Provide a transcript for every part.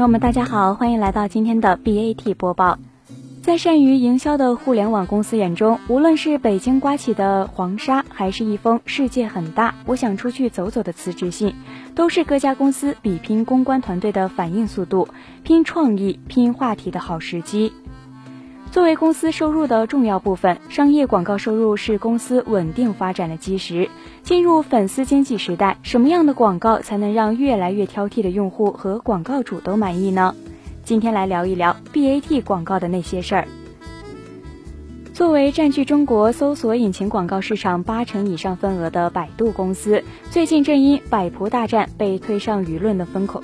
朋友们，大家好，欢迎来到今天的 BAT 播报。在善于营销的互联网公司眼中，无论是北京刮起的黄沙，还是一封“世界很大，我想出去走走”的辞职信，都是各家公司比拼公关团队的反应速度、拼创意、拼话题的好时机。作为公司收入的重要部分，商业广告收入是公司稳定发展的基石。进入粉丝经济时代，什么样的广告才能让越来越挑剔的用户和广告主都满意呢？今天来聊一聊 BAT 广告的那些事儿。作为占据中国搜索引擎广告市场八成以上份额的百度公司，最近正因百仆大战被推上舆论的风口。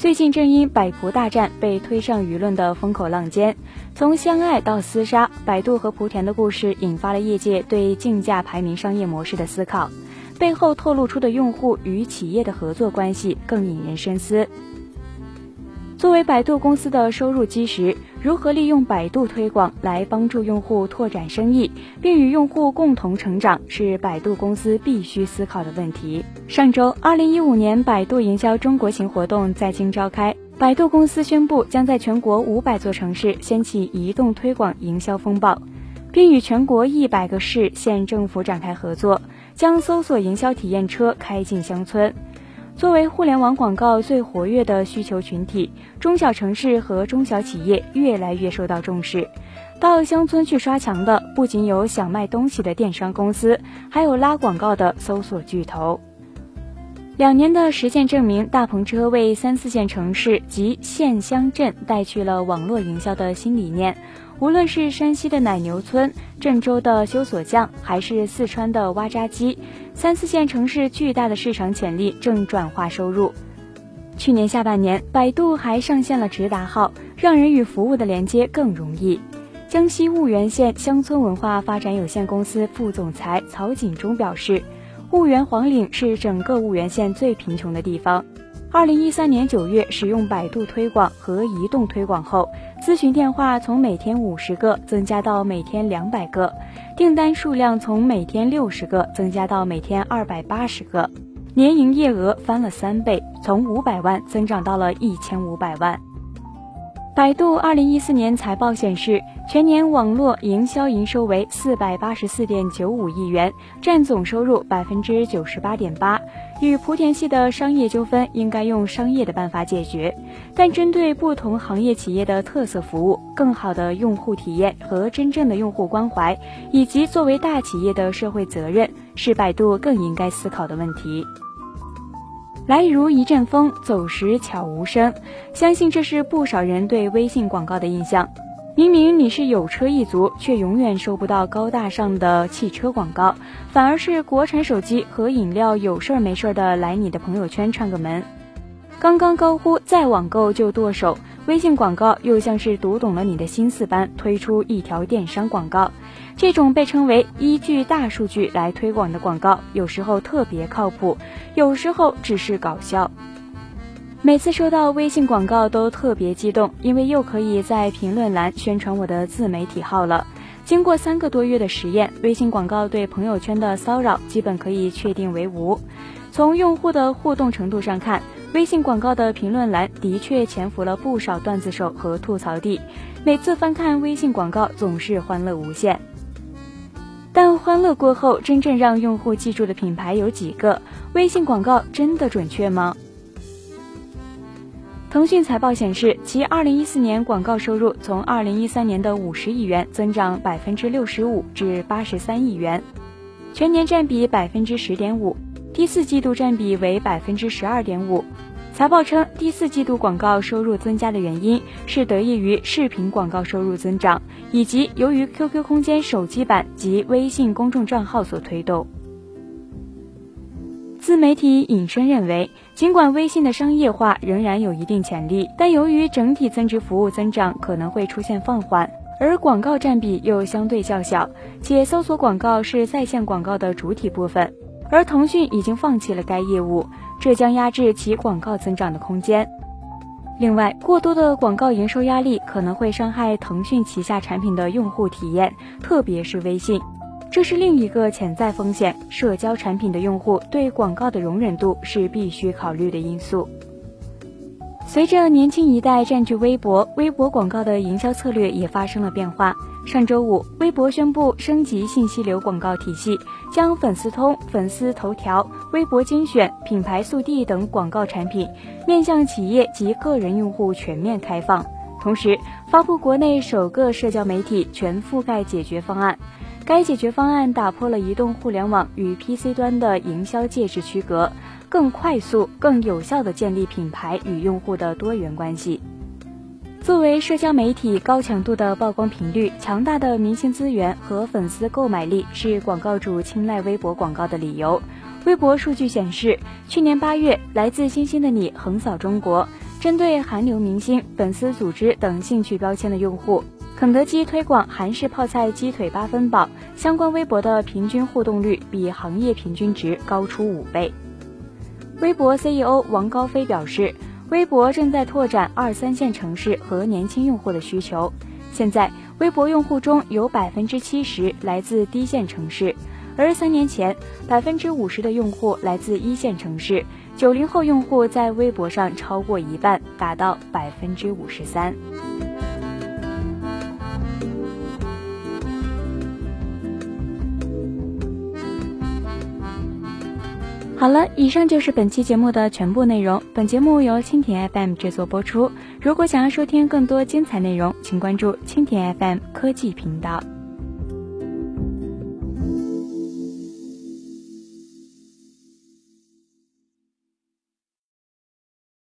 最近正因百仆大战被推上舆论的风口浪尖，从相爱到厮杀，百度和莆田的故事引发了业界对竞价排名商业模式的思考，背后透露出的用户与企业的合作关系更引人深思。作为百度公司的收入基石，如何利用百度推广来帮助用户拓展生意，并与用户共同成长，是百度公司必须思考的问题。上周，二零一五年百度营销中国行活动在京召开，百度公司宣布将在全国五百座城市掀起移动推广营销风暴，并与全国一百个市县政府展开合作，将搜索营销体验车开进乡村。作为互联网广告最活跃的需求群体，中小城市和中小企业越来越受到重视。到乡村去刷墙的，不仅有想卖东西的电商公司，还有拉广告的搜索巨头。两年的实践证明，大篷车为三四线城市及县乡镇带去了网络营销的新理念。无论是山西的奶牛村、郑州的修锁匠，还是四川的挖渣机，三四线城市巨大的市场潜力正转化收入。去年下半年，百度还上线了直达号，让人与服务的连接更容易。江西婺源县乡村文化发展有限公司副总裁曹锦忠表示，婺源黄岭是整个婺源县最贫穷的地方。二零一三年九月使用百度推广和移动推广后，咨询电话从每天五十个增加到每天两百个，订单数量从每天六十个增加到每天二百八十个，年营业额翻了三倍，从五百万增长到了一千五百万。百度二零一四年财报显示，全年网络营销营收为四百八十四点九五亿元，占总收入百分之九十八点八。与莆田系的商业纠纷应该用商业的办法解决，但针对不同行业企业的特色服务、更好的用户体验和真正的用户关怀，以及作为大企业的社会责任，是百度更应该思考的问题。来如一阵风，走时悄无声，相信这是不少人对微信广告的印象。明明你是有车一族，却永远收不到高大上的汽车广告，反而是国产手机和饮料有事儿没事儿的来你的朋友圈串个门。刚刚高呼再网购就剁手，微信广告又像是读懂了你的心思般推出一条电商广告。这种被称为依据大数据来推广的广告，有时候特别靠谱，有时候只是搞笑。每次收到微信广告都特别激动，因为又可以在评论栏宣传我的自媒体号了。经过三个多月的实验，微信广告对朋友圈的骚扰基本可以确定为无。从用户的互动程度上看，微信广告的评论栏的确潜伏了不少段子手和吐槽帝。每次翻看微信广告，总是欢乐无限。但欢乐过后，真正让用户记住的品牌有几个？微信广告真的准确吗？腾讯财报显示，其二零一四年广告收入从二零一三年的五十亿元增长百分之六十五至八十三亿元，全年占比百分之十点五，第四季度占比为百分之十二点五。财报称，第四季度广告收入增加的原因是得益于视频广告收入增长，以及由于 QQ 空间手机版及微信公众账号所推动。自媒体引申认为，尽管微信的商业化仍然有一定潜力，但由于整体增值服务增长可能会出现放缓，而广告占比又相对较小，且搜索广告是在线广告的主体部分，而腾讯已经放弃了该业务，这将压制其广告增长的空间。另外，过多的广告营收压力可能会伤害腾讯旗下产品的用户体验，特别是微信。这是另一个潜在风险，社交产品的用户对广告的容忍度是必须考虑的因素。随着年轻一代占据微博，微博广告的营销策略也发生了变化。上周五，微博宣布升级信息流广告体系，将粉丝通、粉丝头条、微博精选、品牌速递等广告产品面向企业及个人用户全面开放，同时发布国内首个社交媒体全覆盖解决方案。该解决方案打破了移动互联网与 PC 端的营销介质区隔。更快速、更有效地建立品牌与用户的多元关系。作为社交媒体，高强度的曝光频率、强大的明星资源和粉丝购买力是广告主青睐微博广告的理由。微博数据显示，去年八月，来自星星的你横扫中国。针对韩流明星、粉丝组织等兴趣标签的用户，肯德基推广韩式泡菜鸡腿八分饱，相关微博的平均互动率比行业平均值高出五倍。微博 CEO 王高飞表示，微博正在拓展二三线城市和年轻用户的需求。现在，微博用户中有百分之七十来自低线城市，而三年前，百分之五十的用户来自一线城市。九零后用户在微博上超过一半，达到百分之五十三。好了，以上就是本期节目的全部内容。本节目由蜻蜓 FM 制作播出。如果想要收听更多精彩内容，请关注蜻蜓 FM 科技频道。